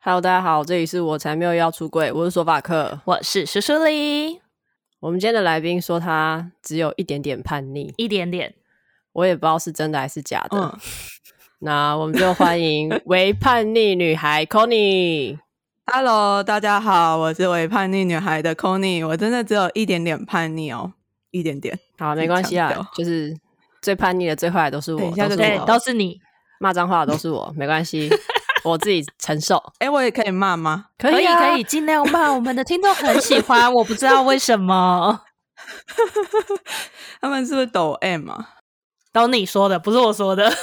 Hello，大家好，这里是我才没有要出柜，我是索法克，我是苏苏丽。我们今天的来宾说他只有一点点叛逆，一点点，我也不知道是真的还是假的。嗯、那我们就欢迎 为叛逆女孩 Connie。Hello，大家好，我是为叛逆女孩的 Connie，我真的只有一点点叛逆哦，一点点。好，没关系啊，就是最叛逆的、最坏的都是我，对，都是你骂脏话的都是我，没关系。我自己承受。哎、欸，我也可以骂吗？可以，可以，尽量骂。我们的听众很喜欢，我不知道为什么。他们是不是抖 M 啊？都你说的，不是我说的。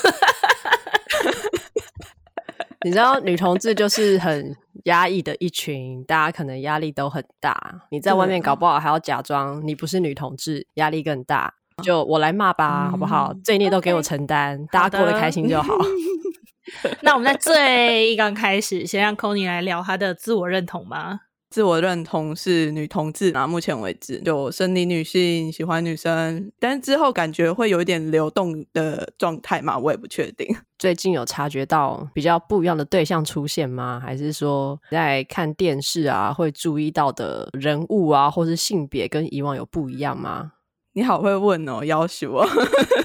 你知道，女同志就是很压抑的一群，大家可能压力都很大。你在外面搞不好还要假装你不是女同志，压力更大。就我来骂吧，嗯、好不好？罪孽都给我承担，okay. 大家过得开心就好。那我们在最刚开始，先让 Connie 来聊她的自我认同吧。自我认同是女同志啊，目前为止就生理女性，喜欢女生，但之后感觉会有一点流动的状态嘛，我也不确定。最近有察觉到比较不一样的对象出现吗？还是说在看电视啊，会注意到的人物啊，或是性别跟以往有不一样吗？你好会问哦，要求哦，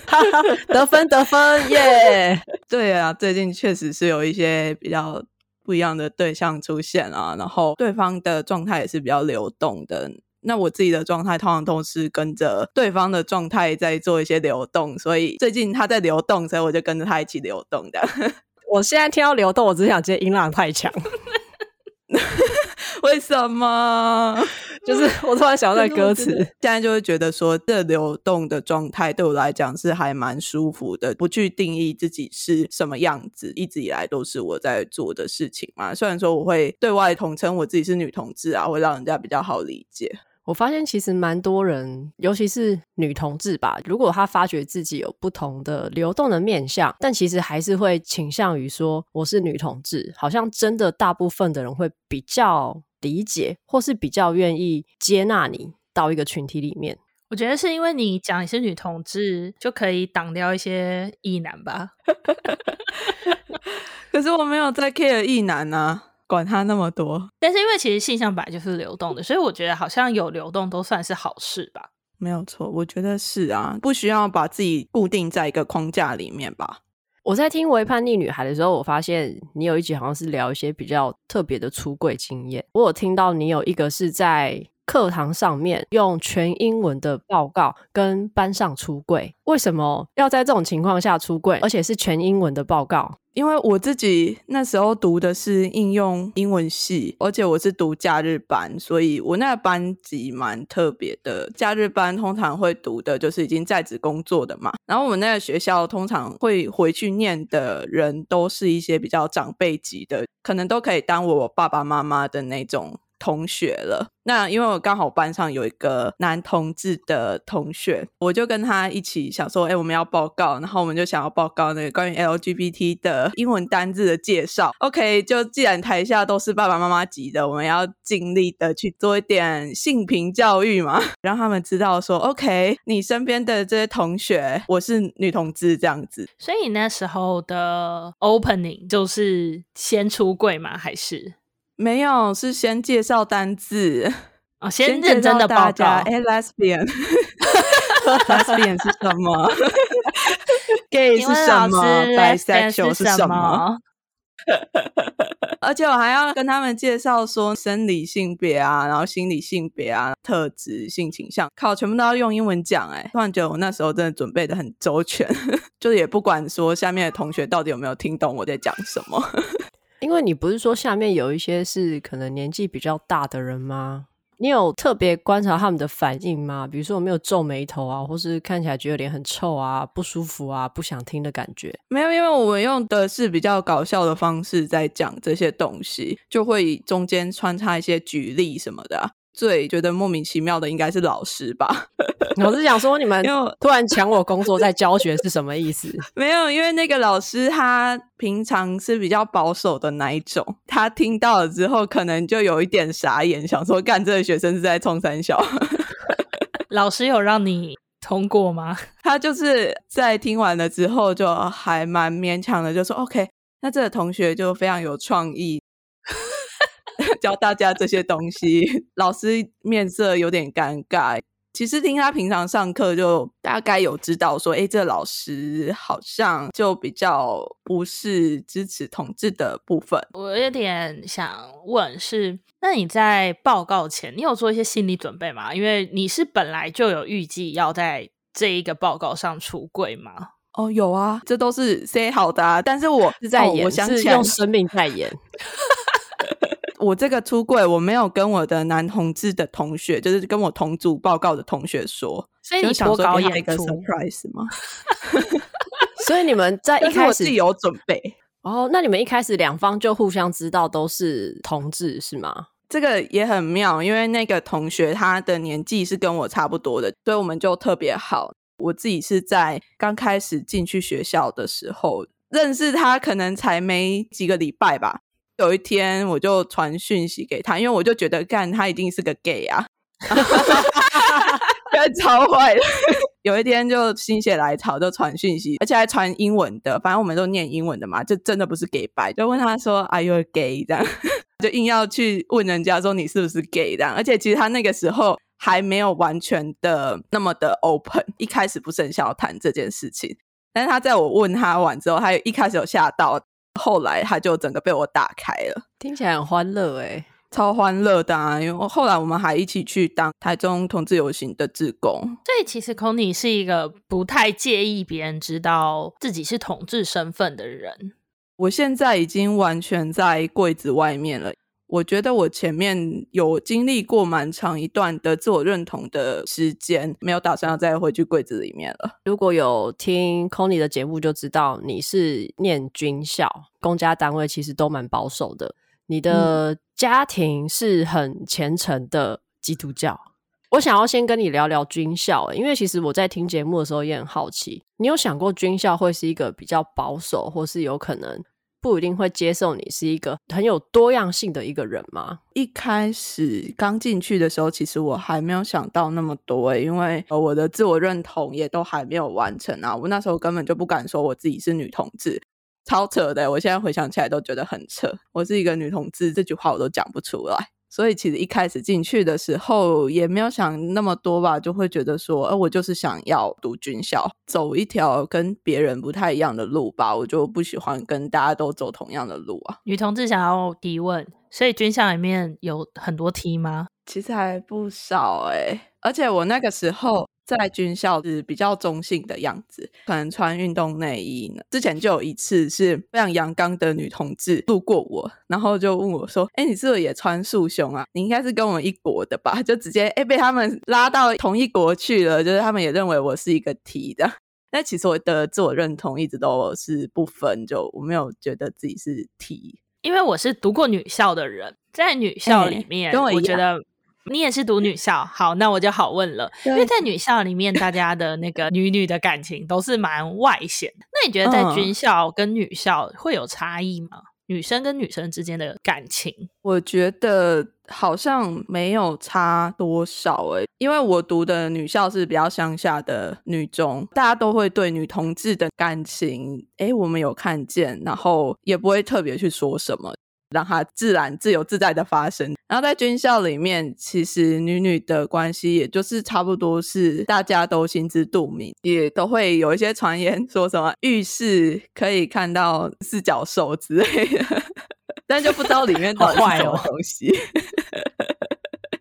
得分得分耶! 对啊，最近确实是有一些比较不一样的对象出现啊，然后对方的状态也是比较流动的。那我自己的状态通常都是跟着对方的状态在做一些流动，所以最近他在流动，所以我就跟着他一起流动的。我现在听到流动，我只想接音浪太强。为什么？就是我突然想到那歌词，现在就会觉得说，这流动的状态对我来讲是还蛮舒服的。不去定义自己是什么样子，一直以来都是我在做的事情嘛。虽然说我会对外统称我自己是女同志啊，会让人家比较好理解。我发现其实蛮多人，尤其是女同志吧，如果她发觉自己有不同的流动的面相，但其实还是会倾向于说我是女同志。好像真的大部分的人会比较。理解，或是比较愿意接纳你到一个群体里面。我觉得是因为你讲你是女同志，就可以挡掉一些异男吧。可是我没有在 care 异男啊，管他那么多。但是因为其实性向本来就是流动的，所以我觉得好像有流动都算是好事吧。没有错，我觉得是啊，不需要把自己固定在一个框架里面吧。我在听《微叛逆女孩》的时候，我发现你有一集好像是聊一些比较特别的出柜经验。我有听到你有一个是在课堂上面用全英文的报告跟班上出柜，为什么要在这种情况下出柜，而且是全英文的报告？因为我自己那时候读的是应用英文系，而且我是读假日班，所以我那个班级蛮特别的。假日班通常会读的就是已经在职工作的嘛，然后我们那个学校通常会回去念的人都是一些比较长辈级的，可能都可以当我爸爸妈妈的那种。同学了，那因为我刚好班上有一个男同志的同学，我就跟他一起想说，哎、我们要报告，然后我们就想要报告那个关于 LGBT 的英文单字的介绍。OK，就既然台下都是爸爸妈妈级的，我们要尽力的去做一点性平教育嘛，让他们知道说，OK，你身边的这些同学，我是女同志这样子。所以那时候的 opening 就是先出柜吗？还是？没有，是先介绍单字哦，先认真的报告。哎，lesbian，lesbian 是 什么？gay 是什么？bisexual 是什么？而且我还要跟他们介绍说生理性别啊，然后心理性别啊，特质、性倾向，靠，全部都要用英文讲。哎，突然觉得我那时候真的准备的很周全，就是也不管说下面的同学到底有没有听懂我在讲什么。因为你不是说下面有一些是可能年纪比较大的人吗？你有特别观察他们的反应吗？比如说有没有皱眉头啊，或是看起来觉得脸很臭啊、不舒服啊、不想听的感觉？没有，因为我们用的是比较搞笑的方式在讲这些东西，就会中间穿插一些举例什么的。最觉得莫名其妙的应该是老师吧？我是想说，你们突然抢我工作在教学是什么意思？没有，因为那个老师他平常是比较保守的那一种，他听到了之后可能就有一点傻眼，想说干这个学生是在冲三小。老师有让你通过吗？他就是在听完了之后就还蛮勉强的，就说 OK，那这个同学就非常有创意。教大家这些东西，老师面色有点尴尬。其实听他平常上课，就大概有知道说，哎，这老师好像就比较不是支持统治的部分。我有点想问是，那你在报告前，你有做一些心理准备吗？因为你是本来就有预计要在这一个报告上出柜吗？哦，有啊，这都是 say 好的啊。但是我是在演，哦、我想是用生命在演。我这个出柜，我没有跟我的男同志的同学，就是跟我同组报告的同学说，所以你想说搞一个 surprise 吗？所以你们在一开始有准备哦？那你们一开始两方就互相知道都是同志是吗？这个也很妙，因为那个同学他的年纪是跟我差不多的，所以我们就特别好。我自己是在刚开始进去学校的时候认识他，可能才没几个礼拜吧。有一天，我就传讯息给他，因为我就觉得，干他一定是个 gay 啊，超坏的。有一天就心血来潮，就传讯息，而且还传英文的，反正我们都念英文的嘛，就真的不是 gay 白，就问他说：“Are you a gay？” 这样，就硬要去问人家说你是不是 gay 这样。而且其实他那个时候还没有完全的那么的 open，一开始不是很想要谈这件事情。但是他在我问他完之后，他一开始有吓到。后来他就整个被我打开了，听起来很欢乐诶，超欢乐的啊！因为后来我们还一起去当台中同志游行的志工。所以其实 Connie 是一个不太介意别人知道自己是同志身份的人。我现在已经完全在柜子外面了。我觉得我前面有经历过蛮长一段的自我认同的时间，没有打算要再回去柜子里面了。如果有听 Connie 的节目，就知道你是念军校，公家单位其实都蛮保守的。你的家庭是很虔诚的基督教。嗯。我想要先跟你聊聊军校，因为其实我在听节目的时候也很好奇，你有想过军校会是一个比较保守，或是有可能？不一定会接受你是一个很有多样性的一个人吗？一开始刚进去的时候，其实我还没有想到那么多，因为我的自我认同也都还没有完成啊。我那时候根本就不敢说我自己是女同志，超扯的。我现在回想起来都觉得很扯，我是一个女同志这句话我都讲不出来。所以其实一开始进去的时候也没有想那么多吧，就会觉得说，呃，我就是想要读军校，走一条跟别人不太一样的路吧。我就不喜欢跟大家都走同样的路啊。女同志想要提问，所以军校里面有很多 T 吗？其实还不少诶、欸，而且我那个时候。在军校是比较中性的样子，可能穿运动内衣呢。之前就有一次是非常阳刚的女同志路过我，然后就问我说：“哎，你是不是也穿束胸啊？你应该是跟我们一国的吧？”就直接哎被他们拉到同一国去了，就是他们也认为我是一个 T 的。但其实我的自我认同一直都是不分，就我没有觉得自己是 T，因为我是读过女校的人，在女校里面，跟我，我觉得。你也是读女校，好，那我就好问了。因为在女校里面，大家的那个女女的感情都是蛮外显的。那你觉得在军校跟女校会有差异吗？嗯。女生跟女生之间的感情，我觉得好像没有差多少诶，因为我读的女校是比较乡下的女中，大家都会对女同志的感情，诶，我们有看见，然后也不会特别去说什么。让它自然、自由自在的发生。然后在军校里面，其实女女的关系，也就是差不多是大家都心知肚明，也都会有一些传言说什么浴室可以看到四脚兽之类的，但就不知道里面到底是什么东西。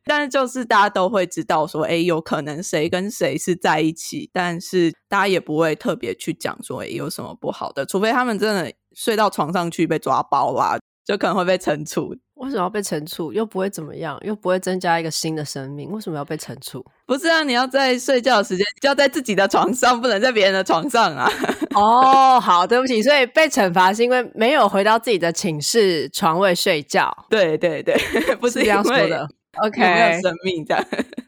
但是就是大家都会知道说，哎，有可能谁跟谁是在一起，但是大家也不会特别去讲说，有什么不好的，除非他们真的睡到床上去被抓包啦。就可能会被惩处。为什么要被惩处？又不会怎么样，又不会增加一个新的生命，为什么要被惩处？不是啊，你要在睡觉的时间就要在自己的床上，不能在别人的床上啊。哦，好，对不起，所以被惩罚是因为没有回到自己的寝室床位睡觉。对对对，不是这样说的。OK，没有生命这样。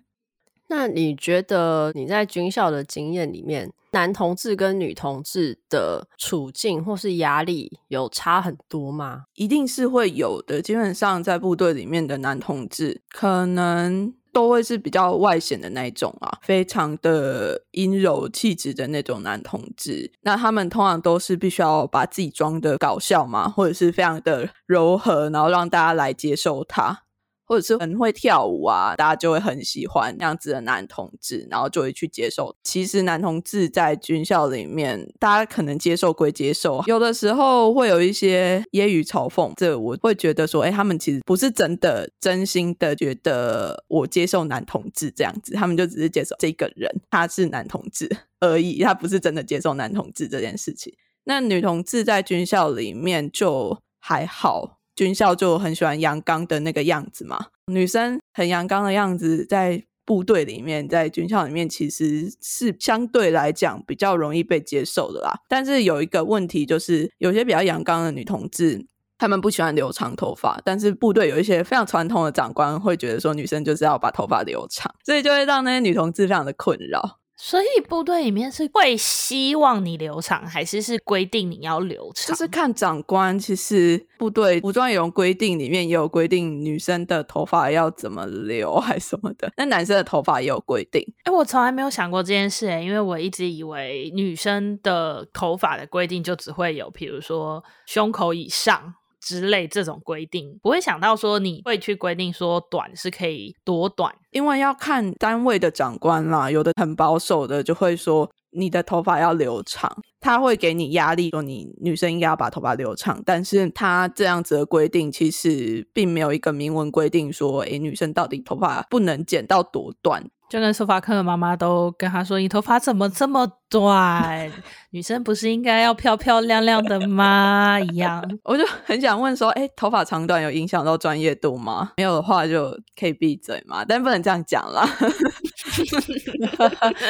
那你觉得你在军校的经验里面，男同志跟女同志的处境或是压力有差很多吗？一定是会有的。基本上在部队里面的男同志，可能都会是比较外显的那种啊，非常的阴柔气质的那种男同志。那他们通常都是必须要把自己装的搞笑嘛，或者是非常的柔和，然后让大家来接受他。或者是很会跳舞啊，大家就会很喜欢那样子的男同志，然后就会去接受。其实男同志在军校里面，大家可能接受归接受，有的时候会有一些揶揄嘲讽。这我会觉得说，哎，他们其实不是真的真心的觉得我接受男同志这样子，他们就只是接受这个人他是男同志 而已，他不是真的接受男同志这件事情。那女同志在军校里面就还好。军校就很喜欢阳刚的那个样子嘛，女生很阳刚的样子，在部队里面，在军校里面其实是相对来讲比较容易被接受的啦。但是有一个问题，就是有些比较阳刚的女同志，她们不喜欢留长头发，但是部队有一些非常传统的长官会觉得说，女生就是要把头发留长，所以就会让那些女同志非常的困扰。所以部队里面是会希望你留长，还是是规定你要留长？就是看长官。其实部队服装仪容规定里面也有规定，女生的头发要怎么留，还什么的。那男生的头发也有规定。哎、欸，我从来没有想过这件事，哎，因为我一直以为女生的头发的规定就只会有，比如说胸口以上。之类这种规定，不会想到说你会去规定说短是可以多短，因为要看单位的长官啦，有的很保守的就会说你的头发要留长，他会给你压力说你女生应该要把头发留长，但是他这样子的规定其实并没有一个明文规定说，诶，女生到底头发不能剪到多短。就跟苏法克的妈妈都跟他说：“你头发怎么这么短？女生不是应该要漂漂亮亮的吗？”一样，我就很想问说：“哎、欸，头发长短有影响到专业度吗？没有的话就可以闭嘴嘛，但不能这样讲啦。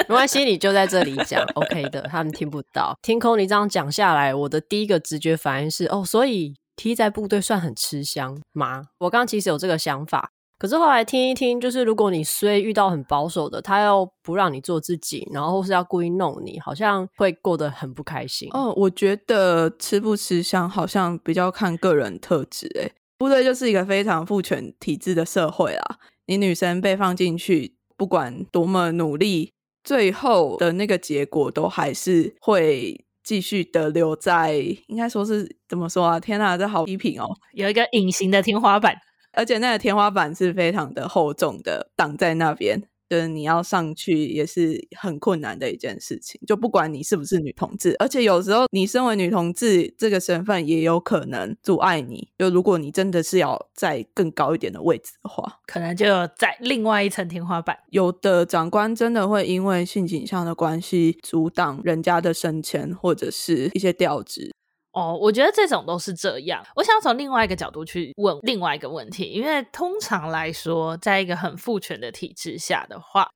没关系，你就在这里讲，OK 的，他们听不到。听空你这样讲下来，我的第一个直觉反应是：哦，所以 T 在部队算很吃香吗？我刚刚其实有这个想法。可是后来听一听，就是如果你虽遇到很保守的，他又不让你做自己，然后或是要故意弄你，好像会过得很不开心。哦，我觉得吃不吃香好像比较看个人特质。诶，部队就是一个非常父权体制的社会啦。你女生被放进去，不管多么努力，最后的那个结果都还是会继续的留在，应该说是怎么说啊？天哪，这好批评哦，有一个隐形的天花板。而且那个天花板是非常的厚重的，挡在那边，就是你要上去也是很困难的一件事情。就不管你是不是女同志，而且有时候你身为女同志这个身份也有可能阻碍你。就如果你真的是要在更高一点的位置的话，可能就在另外一层天花板。有的长官真的会因为性倾向的关系阻挡人家的升迁或者是一些调职。哦，我觉得这种都是这样。我想从另外一个角度去问另外一个问题，因为通常来说，在一个很父权的体制下的话，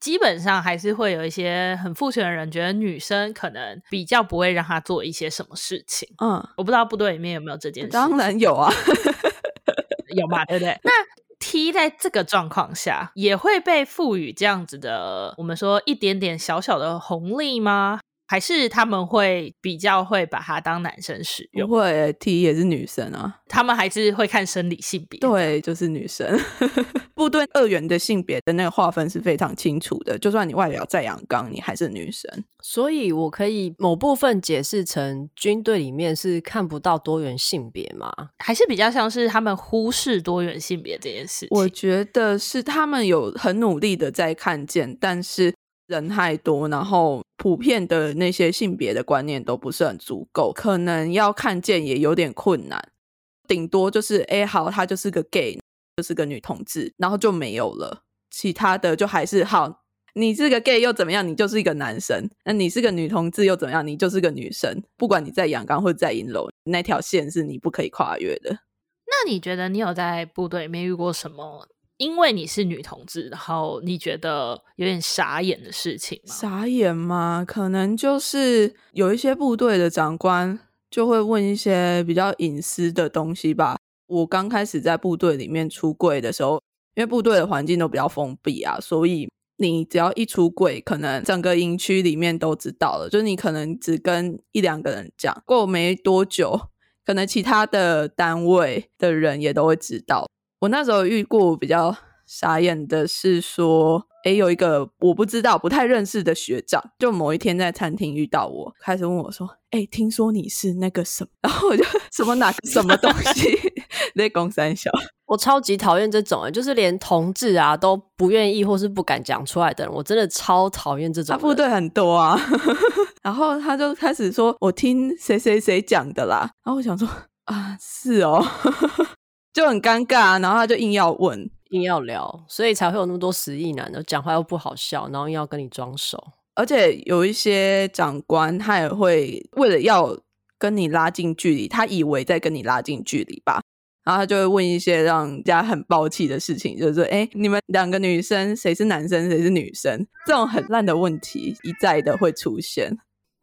基本上还是会有一些很父权的人觉得女生可能比较不会让她做一些什么事情。嗯，我不知道部队里面有没有这件事。当然有啊，有嘛，对不对？那 T 在这个状况下也会被赋予这样子的，我们说一点点小小的红利吗？还是他们会比较会把它当男生使用？不会，T 也是女生啊。他们还是会看生理性别。对，就是女生。部队二元的性别的那个划分是非常清楚的。就算你外表再阳刚，你还是女生。所以我可以某部分解释成军队里面是看不到多元性别吗？还是比较像是他们忽视多元性别这件事情？我觉得是他们有很努力的在看见，但是。人太多，然后普遍的那些性别的观念都不是很足够，可能要看见也有点困难。顶多就是，哎，好，他就是个 gay，就是个女同志，然后就没有了。其他的就还是好，你是个 gay 又怎么样？你就是一个男生。那你是个女同志又怎么样？你就是个女生。不管你在阳刚或者在阴柔，那条线是你不可以跨越的。那你觉得你有在部队没遇过什么？因为你是女同志，然后你觉得有点傻眼的事情？傻眼吗？可能就是有一些部队的长官就会问一些比较隐私的东西吧。我刚开始在部队里面出柜的时候，因为部队的环境都比较封闭啊，所以你只要一出柜，可能整个营区里面都知道了。就你可能只跟一两个人讲，过没多久，可能其他的单位的人也都会知道。我那时候遇过比较傻眼的是说，诶，有一个我不知道、不太认识的学长，就某一天在餐厅遇到我，开始问我说：“诶，听说你是那个什么？” 然后我就什么哪个什么东西？在公三小，我超级讨厌这种，就是连同志啊都不愿意或是不敢讲出来的人，我真的超讨厌这种。他部队很多啊，然后他就开始说：“我听谁谁谁讲的啦。”然后我想说：“啊，是哦。”就很尴尬，然后他就硬要问。硬要聊，所以才会有那么多死意男的，讲话又不好笑，然后硬要跟你装熟。而且有一些长官，他也会为了要跟你拉近距离，他以为在跟你拉近距离吧，然后他就会问一些让人家很爆气的事情，就是说：“哎，你们两个女生谁是男生，谁是女生？”这种很烂的问题一再的会出现。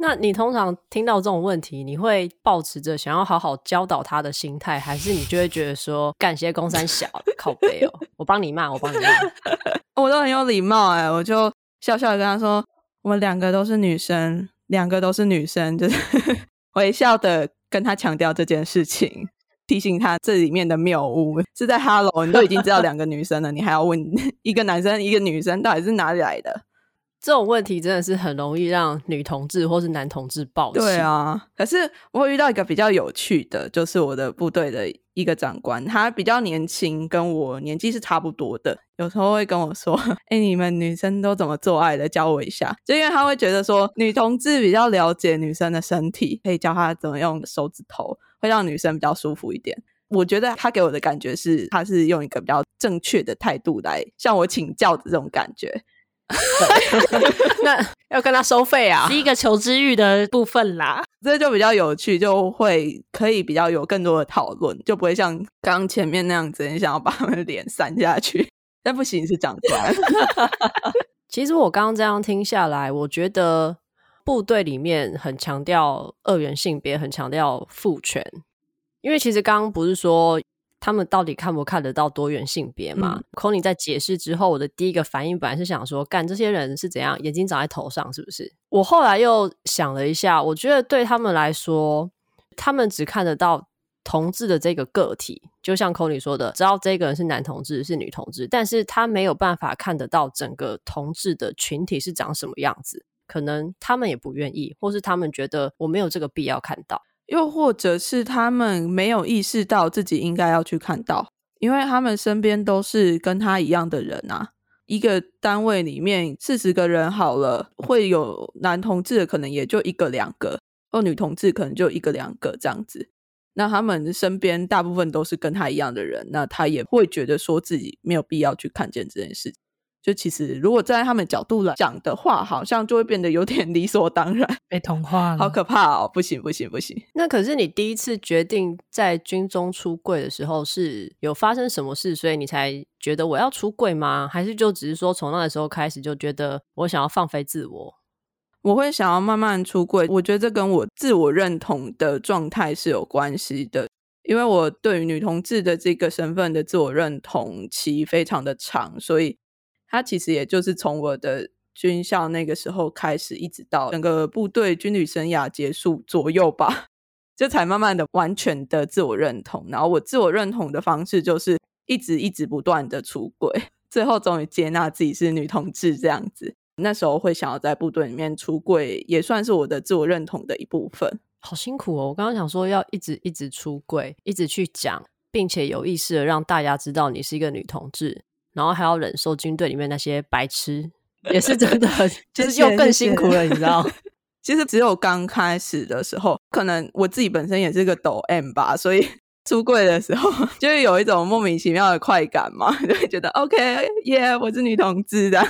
那你通常听到这种问题，你会抱持着想要好好教导他的心态，还是你就会觉得说干些公三小靠北哦？我帮你骂，我帮你骂，我都很有礼貌哎，我就笑笑的跟他说，我们两个都是女生，两个都是女生，就是 微笑的跟他强调这件事情，提醒他这里面的谬误是在 Hello，你都已经知道两个女生了，你还要问一个男生一个女生到底是哪里来的？这种问题真的是很容易让女同志或是男同志爆气。对啊，可是我会遇到一个比较有趣的，就是我的部队的一个长官，他比较年轻，跟我年纪是差不多的。有时候会跟我说：“ 哎，你们女生都怎么做爱的？教我一下。”就因为他会觉得说，女同志比较了解女生的身体，可以教他怎么用手指头，会让女生比较舒服一点。我觉得他给我的感觉是，他是用一个比较正确的态度来向我请教的这种感觉。那要跟他收费啊，是一个求知欲的部分啦，这就比较有趣，就会可以比较有更多的讨论，就不会像刚刚前面那样子，你想要把他们的脸扇下去，但不行，是长官。其实我刚刚这样听下来，我觉得部队里面很强调二元性别，很强调父权，因为其实刚刚不是说。他们到底看不看得到多元性别嘛？嗯，Connie 在解释之后，我的第一个反应本来是想说，干这些人是怎样，眼睛长在头上是不是？我后来又想了一下，我觉得对他们来说，他们只看得到同志的这个个体，就像 Connie 说的，知道这个人是男同志是女同志，但是他没有办法看得到整个同志的群体是长什么样子，可能他们也不愿意，或是他们觉得我没有这个必要看到。又或者是他们没有意识到自己应该要去看到，因为他们身边都是跟他一样的人啊。一个单位里面四十个人好了，会有男同志的可能也就一个两个，或女同志可能就一个两个这样子。那他们身边大部分都是跟他一样的人，那他也会觉得说自己没有必要去看见这件事情。就其实，如果站在他们角度来讲的话，好像就会变得有点理所当然，被同化了，好可怕哦！不行，不行，不行。那可是你第一次决定在军中出柜的时候，是有发生什么事，所以你才觉得我要出柜吗？还是就只是说从那个时候开始就觉得我想要放飞自我？我会想要慢慢出柜，我觉得这跟我自我认同的状态是有关系的，因为我对于女同志的这个身份的自我认同期非常的长，所以。他其实也就是从我的军校那个时候开始，一直到整个部队军旅生涯结束左右吧，这才慢慢的完全的自我认同。然后我自我认同的方式就是一直一直不断的出轨，最后终于接纳自己是女同志这样子。那时候会想要在部队里面出柜，也算是我的自我认同的一部分。好辛苦哦！我刚刚想说要一直一直出柜，一直去讲，并且有意识的让大家知道你是一个女同志。然后还要忍受军队里面那些白痴，也是真的，就是又更辛苦了，你知道？其实只有刚开始的时候，可能我自己本身也是个抖 M 吧，所以 出柜的时候就会有一种莫名其妙的快感嘛，就会觉得 OK，耶，yeah，我是女同志的。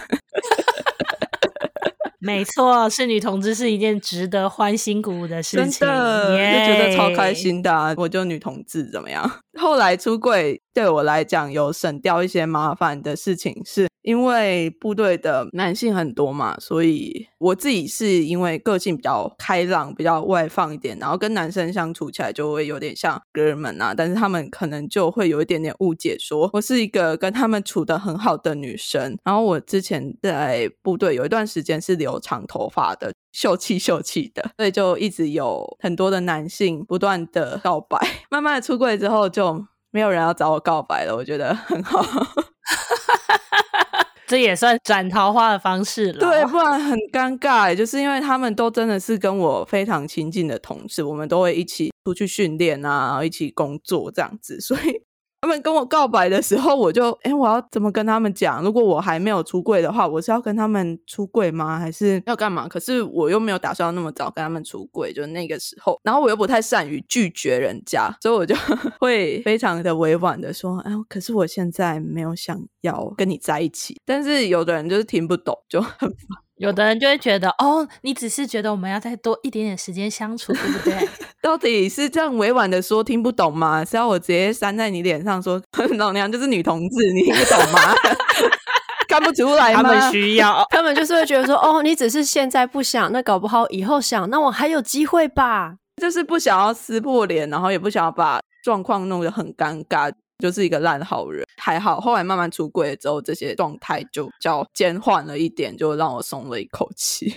没错，是女同志是一件值得欢欣鼓舞的事情，真的，yeah、就觉得超开心的、啊。我就女同志怎么样？后来出柜对我来讲有省掉一些麻烦的事情是。因为部队的男性很多嘛，所以我自己是因为个性比较开朗、比较外放一点，然后跟男生相处起来就会有点像哥们啊。但是他们可能就会有一点点误解，说我是一个跟他们处得很好的女生。然后我之前在部队有一段时间是留长头发的，秀气秀气的，所以就一直有很多的男性不断的告白。慢慢的出柜之后，就没有人要找我告白了，我觉得很好。这也算转桃花的方式了。对，不然很尴尬。就是因为他们都真的是跟我非常亲近的同事，我们都会一起出去训练啊，一起工作这样子，所以。他们跟我告白的时候，我就哎，我要怎么跟他们讲？如果我还没有出柜的话，我是要跟他们出柜吗？还是要干嘛？可是我又没有打算那么早跟他们出柜，就那个时候，然后我又不太善于拒绝人家，所以我就会非常的委婉的说，哎，可是我现在没有想要跟你在一起。但是有的人就是听不懂，就很烦。有的人就会觉得，哦，你只是觉得我们要再多一点点时间相处，对不对？到底是这样委婉的说听不懂吗？是要我直接扇在你脸上说 老娘就是女同志，你听不懂吗？看不出来吗？他们需要，他们就是会觉得说，哦，你只是现在不想，那搞不好以后想，那我还有机会吧？就是不想要撕破脸，然后也不想要把状况弄得很尴尬。就是一个烂好人，还好，后来慢慢出柜之后，这些状态就较减缓了一点，就让我松了一口气。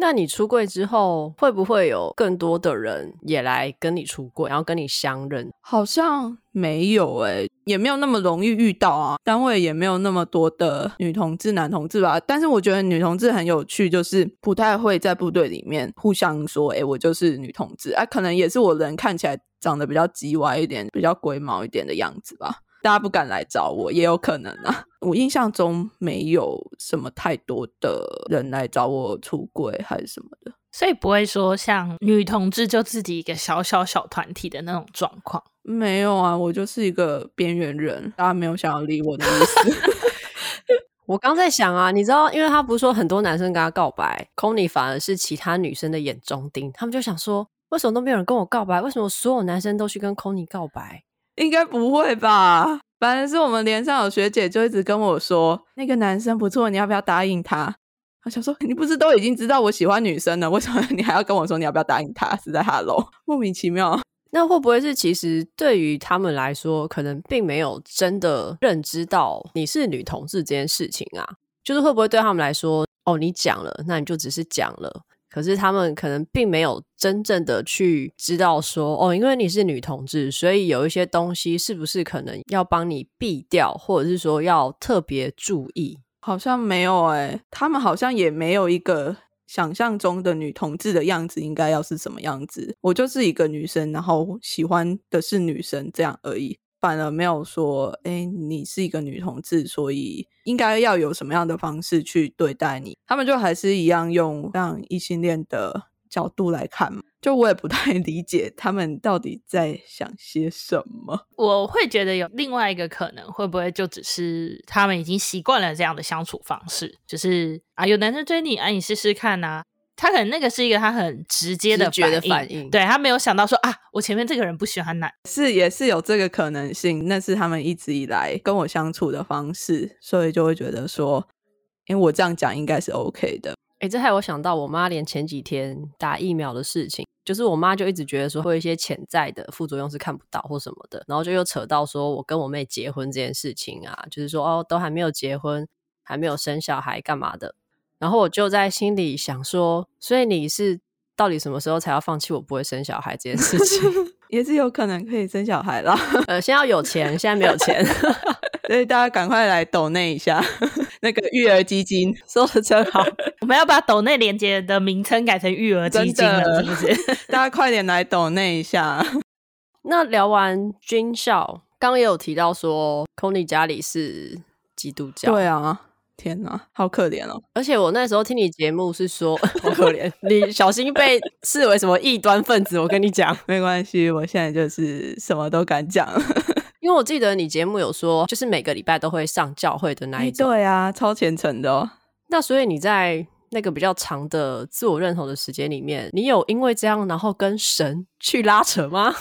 那你出柜之后，会不会有更多的人也来跟你出柜，然后跟你相认？好像没有诶、也没有那么容易遇到啊。单位也没有那么多的女同志、男同志吧。但是我觉得女同志很有趣，就是不太会在部队里面互相说：“诶，我就是女同志。”啊，可能也是我人看起来。长得比较鸡歪一点，比较龟毛一点的样子吧，大家不敢来找我，也有可能啊。我印象中没有什么太多的人来找我出柜还是什么的，所以不会说像女同志就自己一个小小小团体的那种状况。没有啊，我就是一个边缘人，大家没有想要理我的意思。我刚在想啊，你知道，因为他不是说很多男生跟他告白，Connie 反而是其他女生的眼中钉，他们就想说。为什么都没有人跟我告白？为什么所有男生都去跟 Connie 告白？应该不会吧？反正是我们连上有学姐就一直跟我说，那个男生不错，你要不要答应他？我想说，你不是都已经知道我喜欢女生了，为什么你还要跟我说你要不要答应他？是在哈喽莫名其妙。那会不会是其实对于他们来说，可能并没有真的认知到你是女同志这件事情啊？就是会不会对他们来说，哦，你讲了，那你就只是讲了。可是他们可能并没有真正的去知道说，哦，因为你是女同志，所以有一些东西是不是可能要帮你避掉，或者是说要特别注意？好像没有诶，他们好像也没有一个想象中的女同志的样子应该要是什么样子。我就是一个女生，然后喜欢的是女生这样而已。反而没有说，哎，你是一个女同志，所以应该要有什么样的方式去对待你？他们就还是一样用让异性恋的角度来看，就我也不太理解他们到底在想些什么。我会觉得有另外一个可能，会不会就只是他们已经习惯了这样的相处方式，就是啊，有男生追你，啊，你试试看呐。他可能那个是一个他很直接的反应，的反应对，他没有想到说啊，我前面这个人不喜欢男，是也是有这个可能性，那是他们一直以来跟我相处的方式，所以就会觉得说，因为我这样讲应该是 OK 的。哎，这还有我想到我妈连前几天打疫苗的事情，就是我妈就一直觉得说会有一些潜在的副作用是看不到或什么的，然后就又扯到说我跟我妹结婚这件事情啊，就是说哦，都还没有结婚，还没有生小孩，干嘛的。然后我就在心里想说，所以你是到底什么时候才要放弃我不会生小孩这件事情？也是有可能可以生小孩啦。呃，先要有钱，现在没有钱，所以大家赶快来抖内一下 那个育儿基金，说的真好。我们要把抖内连接的名称改成育儿基金了，是不是？大家快点来抖内一下。那聊完军校，刚刚也有提到说，Connie 家里是基督教，对啊。天哪，好可怜哦！而且我那时候听你节目是说，好可怜，你小心被视为什么异端分子。我跟你讲，没关系，我现在就是什么都敢讲。因为我记得你节目有说，就是每个礼拜都会上教会的那一种。对啊，超虔诚的哦。那所以你在那个比较长的自我认同的时间里面，你有因为这样然后跟神去拉扯吗？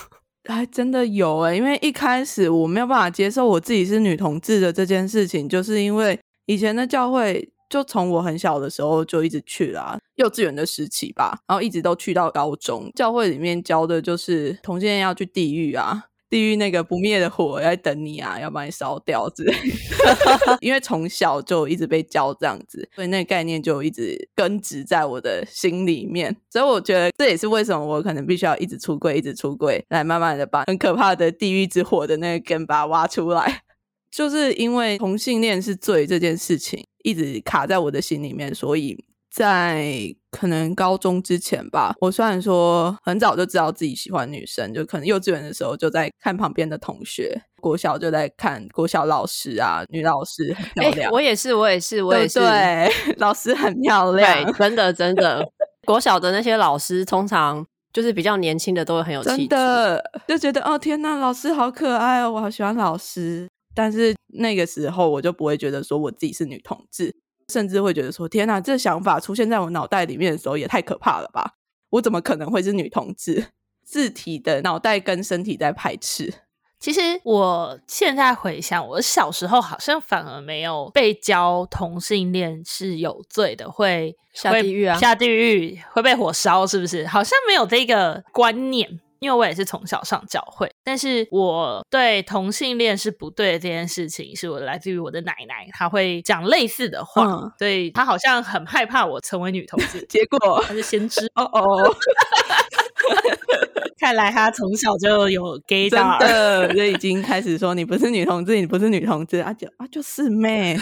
还真的有诶，因为一开始我没有办法接受我自己是女同志的这件事情，就是因为。以前的教会就从我很小的时候就一直去啦、幼稚园的时期吧，然后一直都去到高中。教会里面教的就是同性恋要去地狱啊，地狱那个不灭的火要等你啊，要把你烧掉之类的。因为从小就一直被教这样子，所以那个概念就一直根植在我的心里面。所以我觉得这也是为什么我可能必须要一直出柜，一直出柜，来慢慢的把很可怕的地狱之火的那个根把它挖出来。就是因为同性恋是罪这件事情一直卡在我的心里面，所以在可能高中之前吧，我虽然说很早就知道自己喜欢女生，就可能幼稚园的时候就在看旁边的同学，国小就在看国小老师啊，女老师很漂亮。欸、我也是，我也是，我也是，老师很漂亮，对真的真的。国小的那些老师通常就是比较年轻的，都会很有气质，真的就觉得哦天呐，老师好可爱哦，我好喜欢老师。但是那个时候我就不会觉得说我自己是女同志，甚至会觉得说天哪，这想法出现在我脑袋里面的时候也太可怕了吧！我怎么可能会是女同志？自体的脑袋跟身体在排斥。其实我现在回想，我小时候好像反而没有被教同性恋是有罪的，会下地狱啊，下地狱会被火烧，是不是？好像没有这个观念。因为我也是从小上教会，但是我对同性恋是不对的这件事情，是我来自于我的奶奶，她会讲类似的话，嗯、所以她好像很害怕我成为女同志。结果她是先知哦哦，看来她从小就有 gay 到的，就已经开始说你不是女同志，你不是女同志，啊就啊就是妹。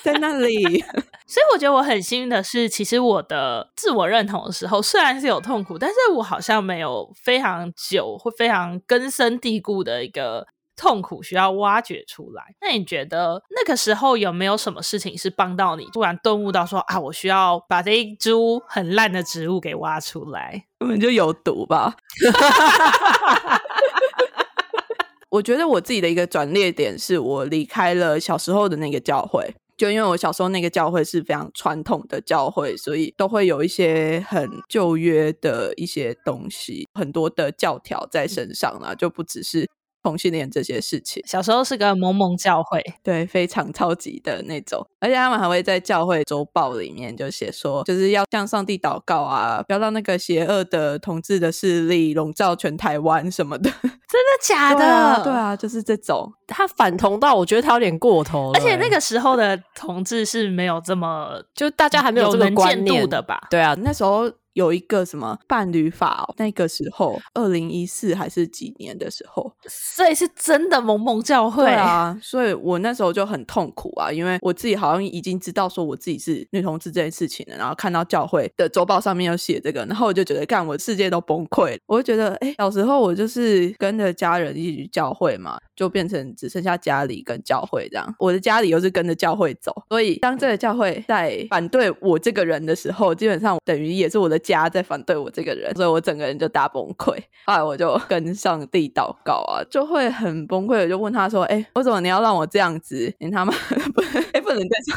在那里，所以我觉得我很幸运的是，其实我的自我认同的时候，虽然是有痛苦，但是我好像没有非常久或非常根深蒂固的一个痛苦需要挖掘出来。那你觉得那个时候有没有什么事情是帮到你，突然顿悟到说啊，我需要把这一株很烂的植物给挖出来？根本就有毒吧？我觉得我自己的一个转捩点是我离开了小时候的那个教会。就因为我小时候那个教会是非常传统的教会，所以都会有一些很旧约的一些东西，很多的教条在身上啦，就不只是。同性恋这些事情，小时候是个萌萌教会，对，非常超级的那种，而且他们还会在教会周报里面就写说，就是要向上帝祷告啊，不要让那个邪恶的同志的势力笼罩全台湾什么的。真的假的？对啊，对啊，就是这种。他反同到我觉得他有点过头了，而且那个时候的同志是没有这么，就大家还没有这么观念的吧？对啊，那时候。有一个什么伴侣法哦，那个时候二零一四还是几年的时候，所以是真的萌萌教会。对啊，所以我那时候就很痛苦啊，因为我自己好像已经知道说我自己是女同志这件事情了，然后看到教会的周报上面有写这个，然后我就觉得干，我世界都崩溃了。我就觉得，哎，小时候我就是跟着家人一起去教会嘛，就变成只剩下家里跟教会这样。我的家里又是跟着教会走，所以当这个教会在反对我这个人的时候，基本上等于也是我的。家在反对我这个人，所以我整个人就大崩溃。后来我就跟上帝祷告啊，就会很崩溃。我就问他说：“哎，为什么你要让我这样子？你他妈 不，哎，不能再说。”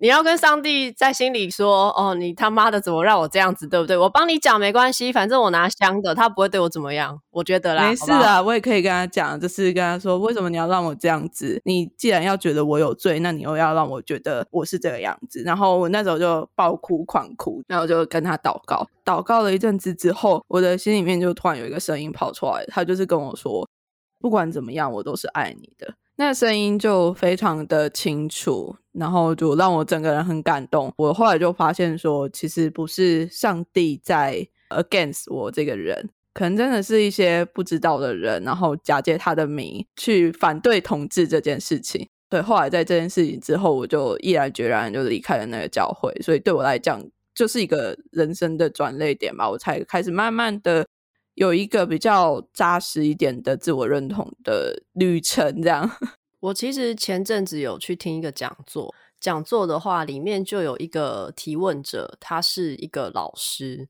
你要跟上帝在心里说：“哦，你他妈的怎么让我这样子，对不对？我帮你讲没关系，反正我拿香的，他不会对我怎么样。我觉得啦，没事啊，我也可以跟他讲，就是跟他说，为什么你要让我这样子？你既然要觉得我有罪，那你又要让我觉得我是这个样子。然后我那时候就爆哭狂哭，然后就跟他祷告，祷告了一阵子之后，我的心里面就突然有一个声音跑出来，他就是跟我说，不管怎么样，我都是爱你的。那声音就非常的清楚，然后就让我整个人很感动。我后来就发现说，其实不是上帝在 against 我这个人，可能真的是一些不知道的人，然后假借他的名去反对统治这件事情。对，后来在这件事情之后，我就毅然决然就离开了那个教会。所以对我来讲，就是一个人生的转捩点吧。我才开始慢慢的。有一个比较扎实一点的自我认同的旅程，这样。我其实前阵子有去听一个讲座，讲座的话里面就有一个提问者，他是一个老师，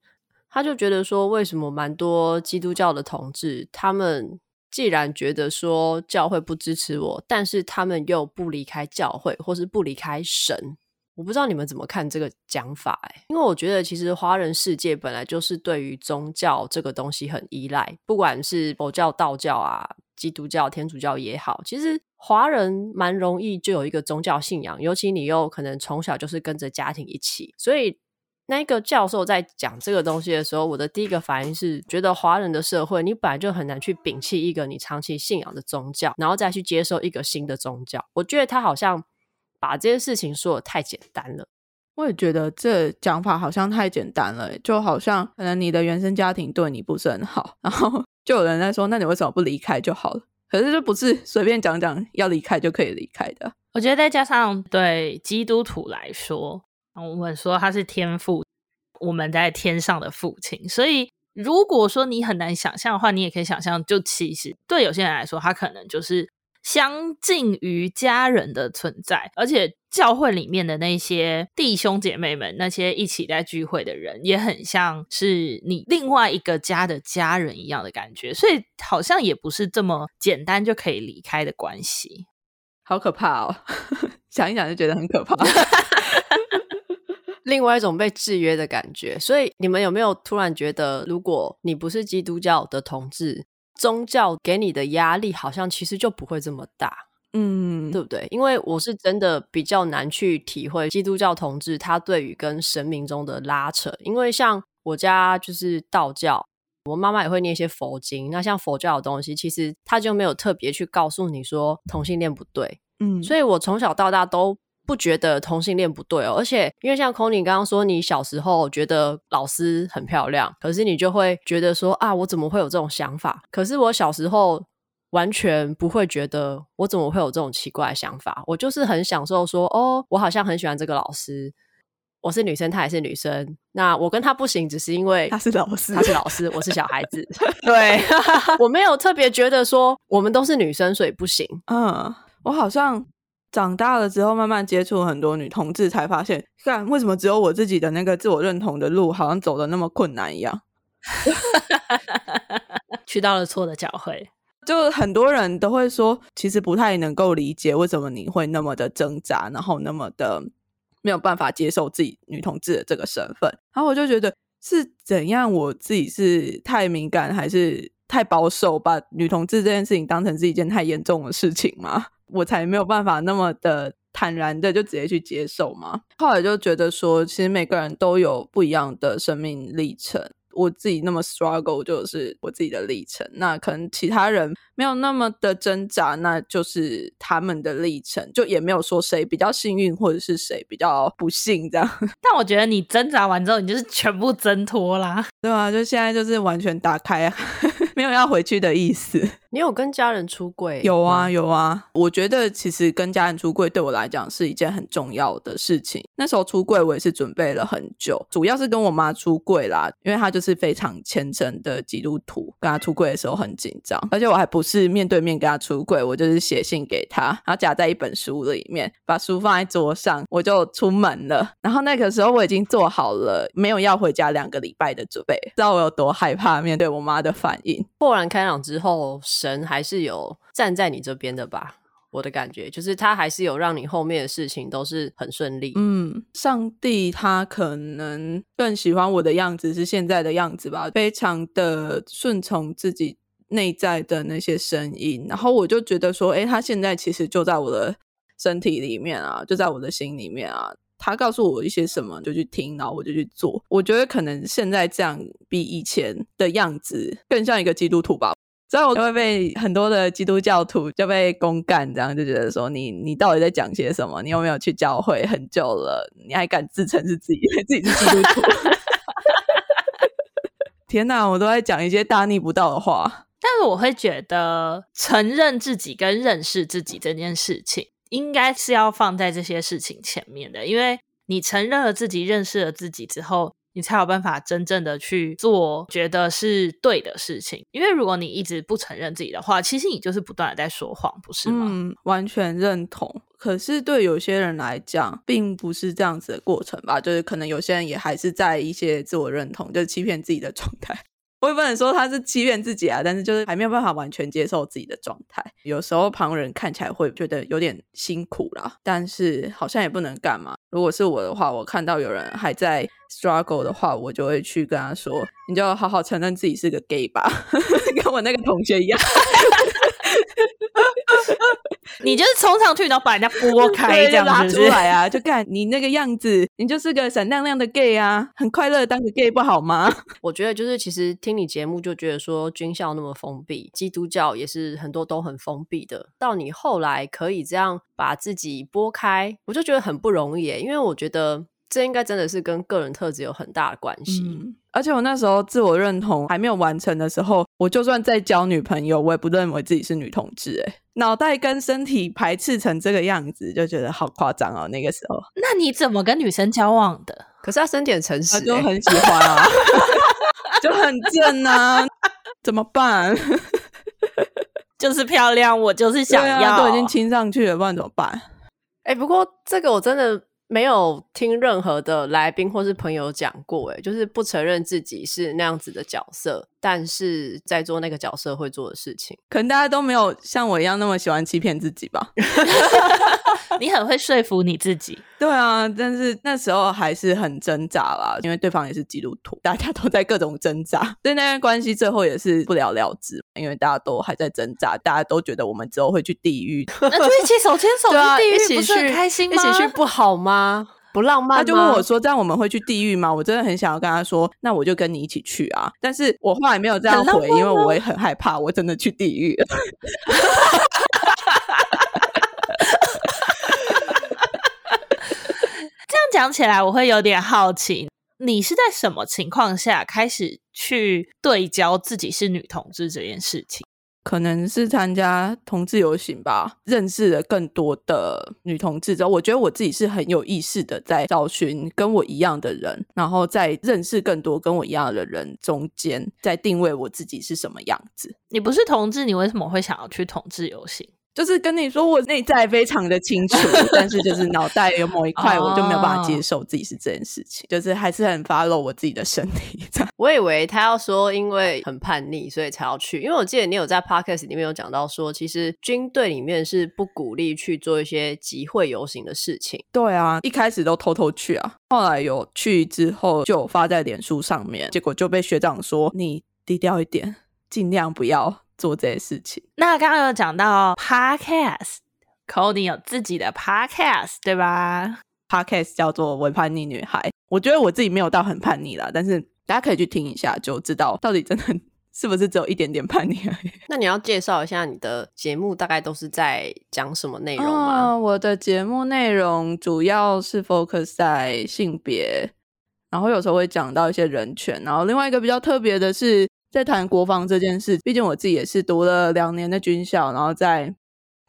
他就觉得说，为什么蛮多基督教的同志，他们既然觉得说教会不支持我，但是他们又不离开教会，或是不离开神。我不知道你们怎么看这个讲法哎，因为我觉得其实华人世界本来就是对于宗教这个东西很依赖，不管是佛教、道教啊、基督教、天主教也好，其实华人蛮容易就有一个宗教信仰，尤其你又可能从小就是跟着家庭一起，所以那个教授在讲这个东西的时候，我的第一个反应是觉得华人的社会你本来就很难去摒弃一个你长期信仰的宗教，然后再去接受一个新的宗教，我觉得他好像。把这些事情说的太简单了，我也觉得这讲法好像太简单了，就好像可能你的原生家庭对你不是很好，然后就有人在说，那你为什么不离开就好了？可是这不是随便讲讲要离开就可以离开的。我觉得再加上对基督徒来说，我们说他是天父，我们在天上的父亲，所以如果说你很难想象的话，你也可以想象，就其实对有些人来说，他可能就是相近于家人的存在，而且教会里面的那些弟兄姐妹们，那些一起在聚会的人，也很像是你另外一个家的家人一样的感觉，所以好像也不是这么简单就可以离开的关系。好可怕哦！想一想就觉得很可怕。另外一种被制约的感觉，所以你们有没有突然觉得，如果你不是基督教的同志，宗教给你的压力好像其实就不会这么大，嗯，对不对？因为我是真的比较难去体会基督教同志他对于跟神明中的拉扯，因为像我家就是道教。我妈妈也会念一些佛经，那像佛教的东西，其实他就没有特别去告诉你说同性恋不对，嗯，所以我从小到大都不觉得同性恋不对哦。而且因为像 Connie 刚刚说，你小时候觉得老师很漂亮，可是你就会觉得说啊，我怎么会有这种想法？可是我小时候完全不会觉得我怎么会有这种奇怪的想法，我就是很享受说哦，我好像很喜欢这个老师。我是女生，她也是女生。那我跟她不行，只是因为她是老师，她是老师，我是小孩子。对，我没有特别觉得说我们都是女生，所以不行。嗯，我好像长大了之后，慢慢接触很多女同志，才发现，看为什么只有我自己的那个自我认同的路，好像走的那么困难一样。去到了错的教会，就很多人都会说，其实不太能够理解为什么你会那么的挣扎，然后那么的。没有办法接受自己女同志的这个身份，然后我就觉得是怎样，我自己是太敏感还是太保守，把女同志这件事情当成是一件太严重的事情吗？我才没有办法那么的坦然的就直接去接受嘛？后来就觉得说，其实每个人都有不一样的生命历程。我自己那么 struggle 就是我自己的历程，那可能其他人没有那么的挣扎，那就是他们的历程，就也没有说谁比较幸运或者是谁比较不幸这样。但我觉得你挣扎完之后，你就是全部挣脱啦，对啊，就现在就是完全打开啊。没有要回去的意思。你有跟家人出柜？有啊，有啊。我觉得其实跟家人出柜对我来讲是一件很重要的事情。那时候出柜我也是准备了很久，主要是跟我妈出柜啦，因为她就是非常虔诚的基督徒。跟她出柜的时候很紧张，而且我还不是面对面跟她出柜，我就是写信给她，然后夹在一本书里面，把书放在桌上，我就出门了。然后那个时候我已经做好了没有要回家两个礼拜的准备，知道我有多害怕面对我妈的反应。豁然开朗之后，神还是有站在你这边的吧？我的感觉就是，他还是有让你后面的事情都是很顺利。嗯，上帝他可能更喜欢我的样子是现在的样子吧，非常的顺从自己内在的那些声音。然后我就觉得说，诶，他现在其实就在我的身体里面啊，就在我的心里面啊。他告诉我一些什么，就去听，然后我就去做。我觉得可能现在这样比以前的样子更像一个基督徒吧。所以我就会被很多的基督教徒就被公干，这样就觉得说你你到底在讲些什么？你有没有去教会很久了？你还敢自称是自己 自己是基督徒？天哪，我都在讲一些大逆不道的话。但是我会觉得承认自己跟认识自己这件事情。应该是要放在这些事情前面的，因为你承认了自己，认识了自己之后，你才有办法真正的去做觉得是对的事情。因为如果你一直不承认自己的话，其实你就是不断的在说谎，不是吗？嗯，完全认同。可是对有些人来讲，并不是这样子的过程吧？就是可能有些人也还是在一些自我认同，就是欺骗自己的状态。我也不能说他是欺骗自己啊，但是就是还没有办法完全接受自己的状态。有时候旁人看起来会觉得有点辛苦啦，但是好像也不能干嘛。如果是我的话，我看到有人还在 struggle 的话，我就会去跟他说：“你就好好承认自己是个 gay 吧。”跟我那个同学一样。你就是冲上去，然后把人家拨开，这样拉出来啊！就看你那个样子，你就是个闪亮亮的 gay 啊，很快乐当个 gay 不好吗？我觉得就是，其实听你节目就觉得说，军校那么封闭，基督教也是很多都很封闭的。到你后来可以这样把自己拨开，我就觉得很不容易耶。因为我觉得这应该真的是跟个人特质有很大的关系。嗯，而且我那时候自我认同还没有完成的时候，我就算在交女朋友，我也不认为自己是女同志。哎，脑袋跟身体排斥成这个样子，就觉得好夸张哦。那个时候，那你怎么跟女生交往的？可是他身体很诚实，就很喜欢啊，就很正啊，怎么办？就是漂亮，我就是想要，啊、都已经亲上去了，不然怎么办？哎、欸，不过这个我真的。没有听任何的来宾或是朋友讲过，哎，就是不承认自己是那样子的角色，但是在做那个角色会做的事情，可能大家都没有像我一样那么喜欢欺骗自己吧。你很会说服你自己，对啊，但是那时候还是很挣扎啦，因为对方也是基督徒，大家都在各种挣扎，所以那段关系最后也是不了了之，因为大家都还在挣扎，大家都觉得我们之后会去地狱，那就一起手牵手去地狱，不是很开心吗？一起去不好吗？不浪漫吗？他就问我说：“这样我们会去地狱吗？”我真的很想要跟他说：“那我就跟你一起去啊！” 但是我后来没有这样回，因为我也很害怕，我真的去地狱。这样讲起来，我会有点好奇，你是在什么情况下开始去对焦自己是女同志这件事情？可能是参加同志游行吧，认识了更多的女同志之后，我觉得我自己是很有意识的在找寻跟我一样的人，然后在认识更多跟我一样的人中间，在定位我自己是什么样子。你不是同志，你为什么会想要去同志游行？就是跟你说，我内在非常的清楚，但是就是脑袋有某一块，我就没有办法接受自己是这件事情，oh. 就是还是很 follow 我自己的身体。这样，我以为他要说因为很叛逆，所以才要去。因为我记得你有在 podcast 里面有讲到说，其实军队里面是不鼓励去做一些集会游行的事情。对啊，一开始都偷偷去啊，后来有去之后就发在脸书上面，结果就被学长说你低调一点，尽量不要。做这些事情。那刚刚有讲到 podcast，Cody 有自己的 podcast 对吧？podcast 叫做《伪叛逆女孩》。我觉得我自己没有到很叛逆啦，但是大家可以去听一下，就知道到底真的 是不是只有一点点叛逆而已。那你要介绍一下你的节目大概都是在讲什么内容吗？哦，我的节目内容主要是 focus 在性别，然后有时候会讲到一些人权，然后另外一个比较特别的是。在谈国防这件事，毕竟我自己也是读了两年的军校，然后在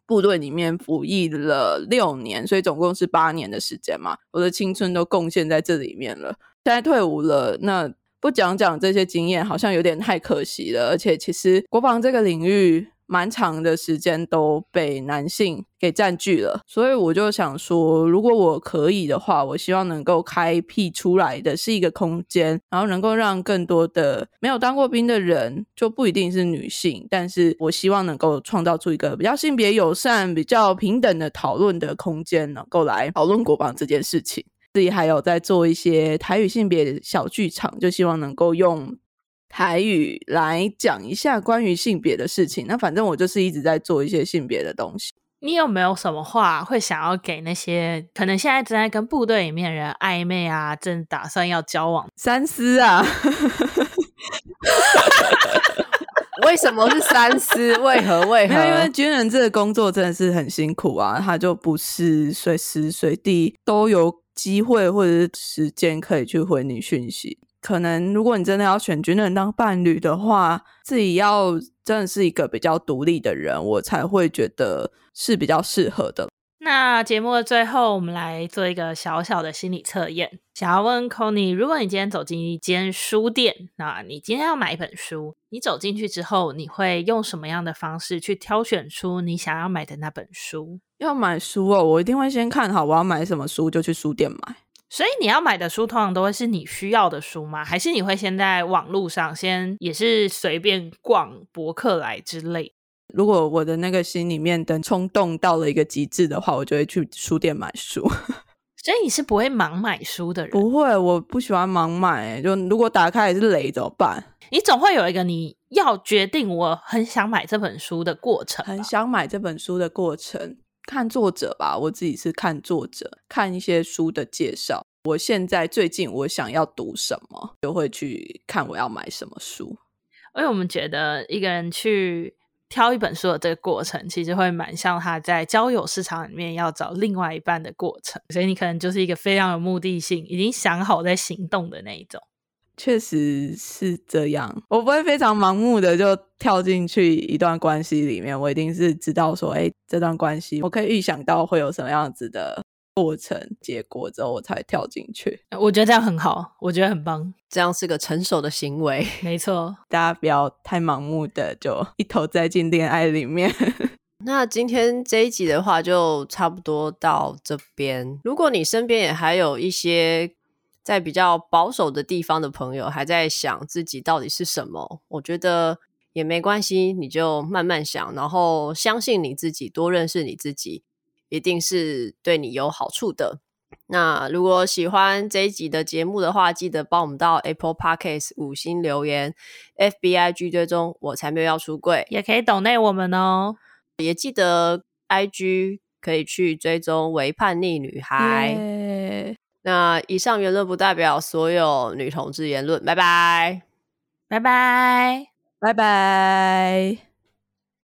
部队里面服役了六年，所以总共是八年的时间嘛，我的青春都贡献在这里面了。现在退伍了，那不讲讲这些经验，好像有点太可惜了。而且，其实国防这个领域，蛮长的时间都被男性给占据了，所以我就想说，如果我可以的话，我希望能够开辟出来的是一个空间，然后能够让更多的没有当过兵的人，就不一定是女性，但是我希望能够创造出一个比较性别友善、比较平等的讨论的空间，能够来讨论国防这件事情。自己还有在做一些台语性别小剧场，就希望能够用。台语来讲一下关于性别的事情。那反正我就是一直在做一些性别的东西。你有没有什么话会想要给那些可能现在正在跟部队里面人暧昧啊，正打算要交往三思啊？为什么是三思？为何？为何？因为军人这个工作真的是很辛苦啊，他就不是随时随地都有机会或者是时间可以去回你讯息。可能如果你真的要选军人当伴侣的话，自己要真的是一个比较独立的人，我才会觉得是比较适合的。那节目的最后，我们来做一个小小的心理测验，想要问 Connie，如果你今天走进一间书店，那你今天要买一本书，你走进去之后，你会用什么样的方式去挑选出你想要买的那本书？要买书哦，我一定会先看好我要买什么书，就去书店买。所以你要买的书通常都会是你需要的书吗？还是你会先在网络上先也是随便逛博客来之类？如果我的那个心里面的冲动到了一个极致的话，我就会去书店买书。所以你是不会盲买书的人？不会，我不喜欢盲买。就如果打开也是雷怎么办？你总会有一个你要决定我很想买这本书的过程。很想买这本书的过程。看作者吧，我自己是看作者，看一些书的介绍。我现在最近我想要读什么，就会去看我要买什么书。因为我们觉得一个人去挑一本书的这个过程，其实会蛮像他在交友市场里面要找另外一半的过程。所以你可能就是一个非常有目的性，已经想好在行动的那一种。确实是这样，我不会非常盲目的就跳进去一段关系里面，我一定是知道说，哎，这段关系我可以预想到会有什么样子的过程结果之后，我才跳进去。我觉得这样很好，我觉得很棒，这样是个成熟的行为。没错，大家不要太盲目的就一头栽进恋爱里面。那今天这一集的话，就差不多到这边。如果你身边也还有一些。在比较保守的地方的朋友还在想自己到底是什么，我觉得也没关系，你就慢慢想，然后相信你自己，多认识你自己，一定是对你有好处的。那如果喜欢这一集的节目的话，记得帮我们到 Apple Podcast 五星留言，FBIG 追踪我才没有要出柜，也可以懂内我们哦，也记得 IG 可以去追踪为叛逆女孩。Yeah. 那以上言论不代表所有女同志言论，拜拜，拜拜，拜拜。